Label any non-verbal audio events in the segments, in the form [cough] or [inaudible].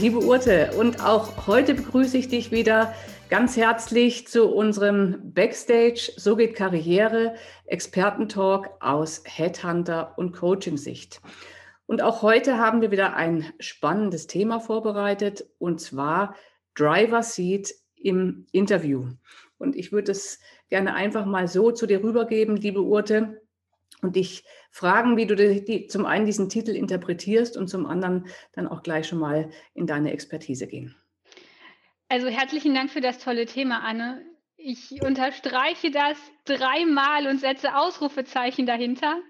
liebe Urte, und auch heute begrüße ich dich wieder ganz herzlich zu unserem Backstage So geht Karriere Expertentalk aus Headhunter und Coaching-Sicht. Und auch heute haben wir wieder ein spannendes Thema vorbereitet, und zwar Driver Seat im Interview. Und ich würde es gerne einfach mal so zu dir rübergeben, liebe Urte, und dich fragen, wie du die, die, zum einen diesen Titel interpretierst und zum anderen dann auch gleich schon mal in deine Expertise gehen. Also herzlichen Dank für das tolle Thema, Anne. Ich unterstreiche das dreimal und setze Ausrufezeichen dahinter.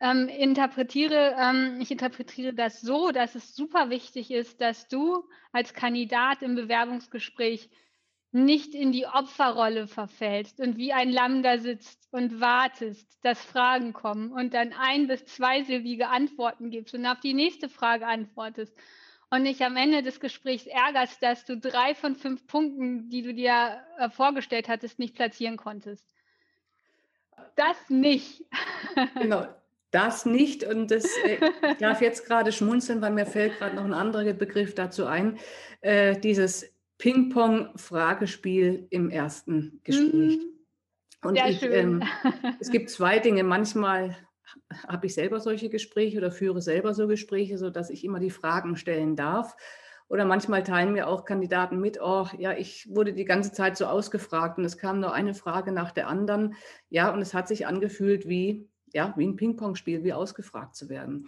Ähm, interpretiere, ähm, ich interpretiere das so, dass es super wichtig ist, dass du als Kandidat im Bewerbungsgespräch nicht in die Opferrolle verfällst und wie ein Lamm da sitzt und wartest, dass Fragen kommen und dann ein- bis zweisilbige Antworten gibst und auf die nächste Frage antwortest und nicht am Ende des Gesprächs ärgerst, dass du drei von fünf Punkten, die du dir äh, vorgestellt hattest, nicht platzieren konntest. Das nicht. Genau, das nicht. Und das, äh, ich darf jetzt gerade schmunzeln, weil mir fällt gerade noch ein anderer Begriff dazu ein. Äh, dieses Ping-Pong-Fragespiel im ersten Gespräch. Mhm. Und ich, ähm, [laughs] es gibt zwei Dinge. Manchmal habe ich selber solche Gespräche oder führe selber so Gespräche, sodass ich immer die Fragen stellen darf. Oder manchmal teilen mir auch Kandidaten mit, oh ja, ich wurde die ganze Zeit so ausgefragt und es kam nur eine Frage nach der anderen. Ja, und es hat sich angefühlt wie, ja, wie ein Ping-Pong-Spiel, wie ausgefragt zu werden.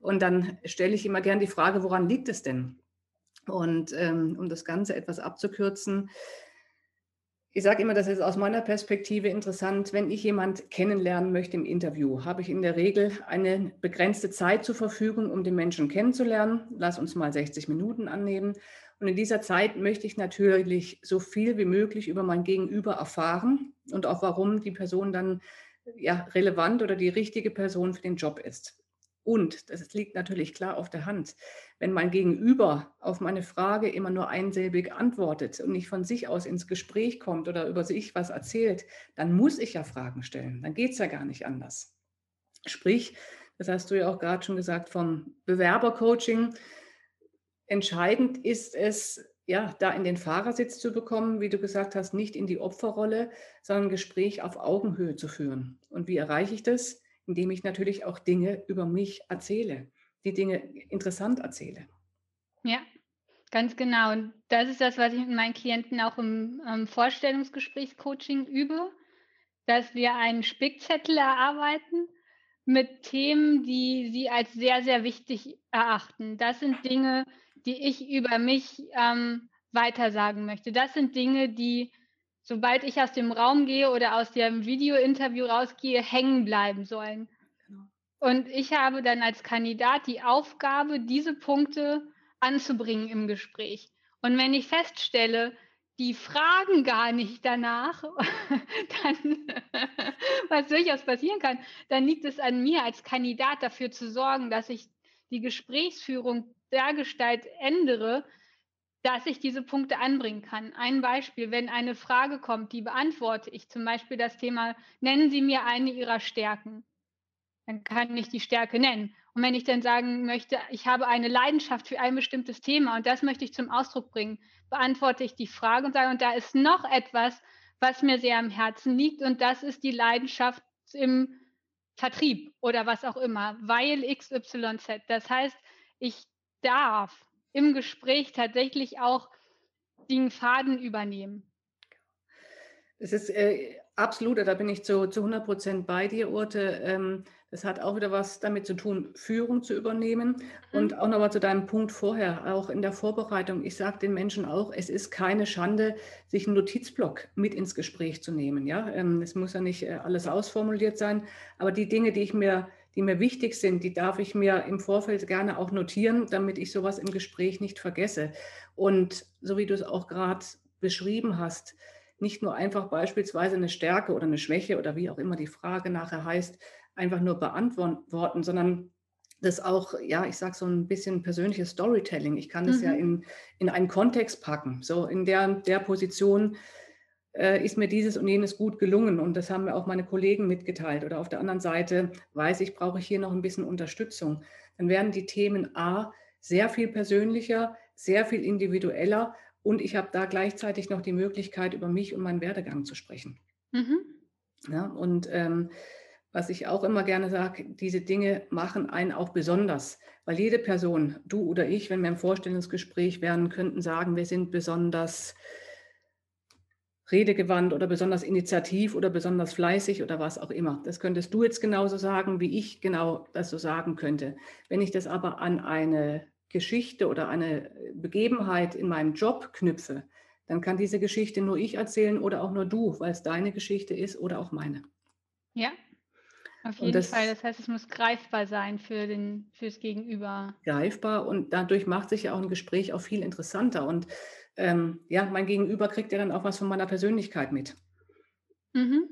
Und dann stelle ich immer gern die Frage, woran liegt es denn? Und ähm, um das Ganze etwas abzukürzen, ich sage immer, das ist aus meiner Perspektive interessant. Wenn ich jemand kennenlernen möchte im Interview, habe ich in der Regel eine begrenzte Zeit zur Verfügung, um den Menschen kennenzulernen. Lass uns mal 60 Minuten annehmen. Und in dieser Zeit möchte ich natürlich so viel wie möglich über mein Gegenüber erfahren und auch warum die Person dann ja, relevant oder die richtige Person für den Job ist. Und, das liegt natürlich klar auf der Hand, wenn mein Gegenüber auf meine Frage immer nur einsilbig antwortet und nicht von sich aus ins Gespräch kommt oder über sich was erzählt, dann muss ich ja Fragen stellen. Dann geht es ja gar nicht anders. Sprich, das hast du ja auch gerade schon gesagt, vom Bewerbercoaching. Entscheidend ist es, ja, da in den Fahrersitz zu bekommen, wie du gesagt hast, nicht in die Opferrolle, sondern ein Gespräch auf Augenhöhe zu führen. Und wie erreiche ich das? Indem ich natürlich auch Dinge über mich erzähle, die Dinge interessant erzähle. Ja, ganz genau. Und das ist das, was ich mit meinen Klienten auch im ähm, Vorstellungsgesprächscoaching übe, dass wir einen Spickzettel erarbeiten mit Themen, die sie als sehr, sehr wichtig erachten. Das sind Dinge, die ich über mich ähm, weitersagen möchte. Das sind Dinge, die sobald ich aus dem Raum gehe oder aus dem Videointerview rausgehe, hängen bleiben sollen. Genau. Und ich habe dann als Kandidat die Aufgabe, diese Punkte anzubringen im Gespräch. Und wenn ich feststelle, die fragen gar nicht danach, [laughs] dann, [laughs] was durchaus passieren kann, dann liegt es an mir als Kandidat dafür zu sorgen, dass ich die Gesprächsführung dergestalt ändere, dass ich diese Punkte anbringen kann. Ein Beispiel, wenn eine Frage kommt, die beantworte ich, zum Beispiel das Thema, nennen Sie mir eine Ihrer Stärken. Dann kann ich die Stärke nennen. Und wenn ich dann sagen möchte, ich habe eine Leidenschaft für ein bestimmtes Thema und das möchte ich zum Ausdruck bringen, beantworte ich die Frage und sage, und da ist noch etwas, was mir sehr am Herzen liegt und das ist die Leidenschaft im Vertrieb oder was auch immer, weil XYZ. Das heißt, ich darf im Gespräch tatsächlich auch den Faden übernehmen. Es ist äh, absolut, da bin ich zu, zu 100 Prozent bei dir, Urte. Ähm, das hat auch wieder was damit zu tun, Führung zu übernehmen. Mhm. Und auch nochmal zu deinem Punkt vorher, auch in der Vorbereitung. Ich sage den Menschen auch, es ist keine Schande, sich einen Notizblock mit ins Gespräch zu nehmen. Ja, ähm, es muss ja nicht äh, alles ausformuliert sein, aber die Dinge, die ich mir die mir wichtig sind, die darf ich mir im Vorfeld gerne auch notieren, damit ich sowas im Gespräch nicht vergesse. Und so wie du es auch gerade beschrieben hast, nicht nur einfach beispielsweise eine Stärke oder eine Schwäche oder wie auch immer die Frage nachher heißt, einfach nur beantworten, sondern das auch, ja, ich sage so ein bisschen persönliches Storytelling. Ich kann das mhm. ja in, in einen Kontext packen. So in der, der Position äh, ist mir dieses und jenes gut gelungen. Und das haben mir auch meine Kollegen mitgeteilt. Oder auf der anderen Seite weiß ich, brauche ich hier noch ein bisschen Unterstützung. Dann werden die Themen A sehr viel persönlicher, sehr viel individueller und ich habe da gleichzeitig noch die Möglichkeit, über mich und meinen Werdegang zu sprechen. Mhm. Ja, und ähm, was ich auch immer gerne sage, diese Dinge machen einen auch besonders, weil jede Person, du oder ich, wenn wir im Vorstellungsgespräch wären, könnten sagen, wir sind besonders redegewandt oder besonders initiativ oder besonders fleißig oder was auch immer. Das könntest du jetzt genauso sagen, wie ich genau das so sagen könnte. Wenn ich das aber an eine Geschichte oder eine Begebenheit in meinem Job knüpfe, dann kann diese Geschichte nur ich erzählen oder auch nur du, weil es deine Geschichte ist oder auch meine. Ja, auf jeden das, Fall. Das heißt, es muss greifbar sein für den, fürs Gegenüber. Greifbar und dadurch macht sich ja auch ein Gespräch auch viel interessanter. Und ähm, ja, mein Gegenüber kriegt ja dann auch was von meiner Persönlichkeit mit. Mhm.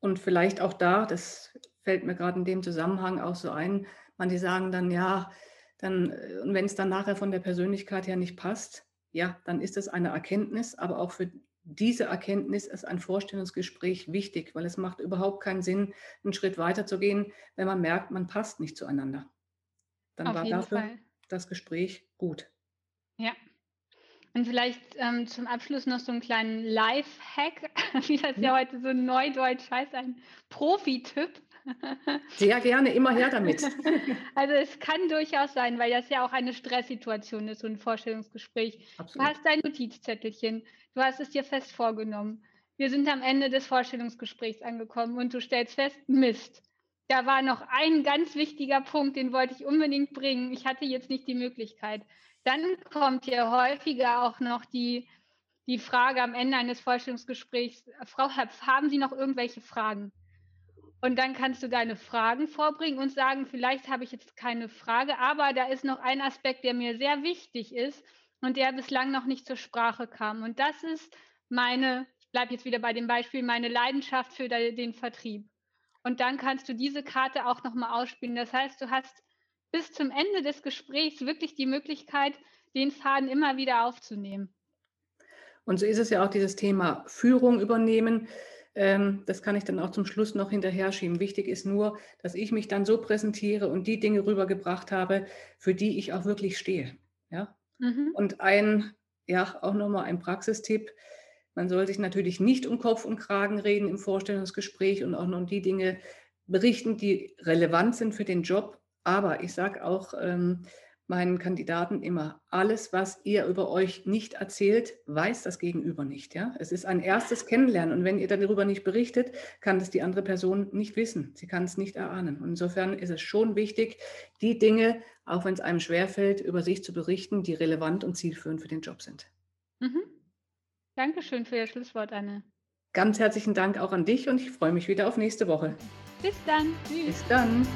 Und vielleicht auch da, das fällt mir gerade in dem Zusammenhang auch so ein, manche sagen dann, ja, dann, äh, und wenn es dann nachher von der Persönlichkeit her nicht passt, ja, dann ist es eine Erkenntnis, aber auch für diese Erkenntnis ist ein Vorstellungsgespräch wichtig, weil es macht überhaupt keinen Sinn, einen Schritt weiter zu gehen, wenn man merkt, man passt nicht zueinander. Dann Auf war dafür Fall. das Gespräch gut. Ja, und vielleicht ähm, zum Abschluss noch so einen kleinen Live-Hack, [laughs] wie das ja heute so neudeutsch heißt, ein Profi-Tipp. [laughs] Sehr gerne, immer her damit. [laughs] Also es kann durchaus sein, weil das ja auch eine Stresssituation ist, so ein Vorstellungsgespräch. Absolut. Du hast dein Notizzettelchen, du hast es dir fest vorgenommen. Wir sind am Ende des Vorstellungsgesprächs angekommen und du stellst fest, Mist. Da war noch ein ganz wichtiger Punkt, den wollte ich unbedingt bringen. Ich hatte jetzt nicht die Möglichkeit. Dann kommt ja häufiger auch noch die, die Frage am Ende eines Vorstellungsgesprächs, Frau Höpf, haben Sie noch irgendwelche Fragen? Und dann kannst du deine Fragen vorbringen und sagen, vielleicht habe ich jetzt keine Frage, aber da ist noch ein Aspekt, der mir sehr wichtig ist und der bislang noch nicht zur Sprache kam. Und das ist meine, ich bleibe jetzt wieder bei dem Beispiel, meine Leidenschaft für den Vertrieb. Und dann kannst du diese Karte auch nochmal ausspielen. Das heißt, du hast bis zum Ende des Gesprächs wirklich die Möglichkeit, den Faden immer wieder aufzunehmen. Und so ist es ja auch dieses Thema Führung übernehmen. Ähm, das kann ich dann auch zum Schluss noch hinterher schieben. Wichtig ist nur, dass ich mich dann so präsentiere und die Dinge rübergebracht habe, für die ich auch wirklich stehe. Ja? Mhm. Und ein, ja, auch nochmal ein Praxistipp. Man soll sich natürlich nicht um Kopf und Kragen reden im Vorstellungsgespräch und auch nur um die Dinge berichten, die relevant sind für den Job, aber ich sage auch ähm, meinen Kandidaten immer, alles, was ihr über euch nicht erzählt, weiß das Gegenüber nicht. Ja? Es ist ein erstes Kennenlernen und wenn ihr darüber nicht berichtet, kann das die andere Person nicht wissen. Sie kann es nicht erahnen. Und insofern ist es schon wichtig, die Dinge, auch wenn es einem schwerfällt, über sich zu berichten, die relevant und zielführend für den Job sind. Mhm. Dankeschön für Ihr Schlusswort, Anne. Ganz herzlichen Dank auch an dich und ich freue mich wieder auf nächste Woche. Bis dann. Tschüss. Bis dann.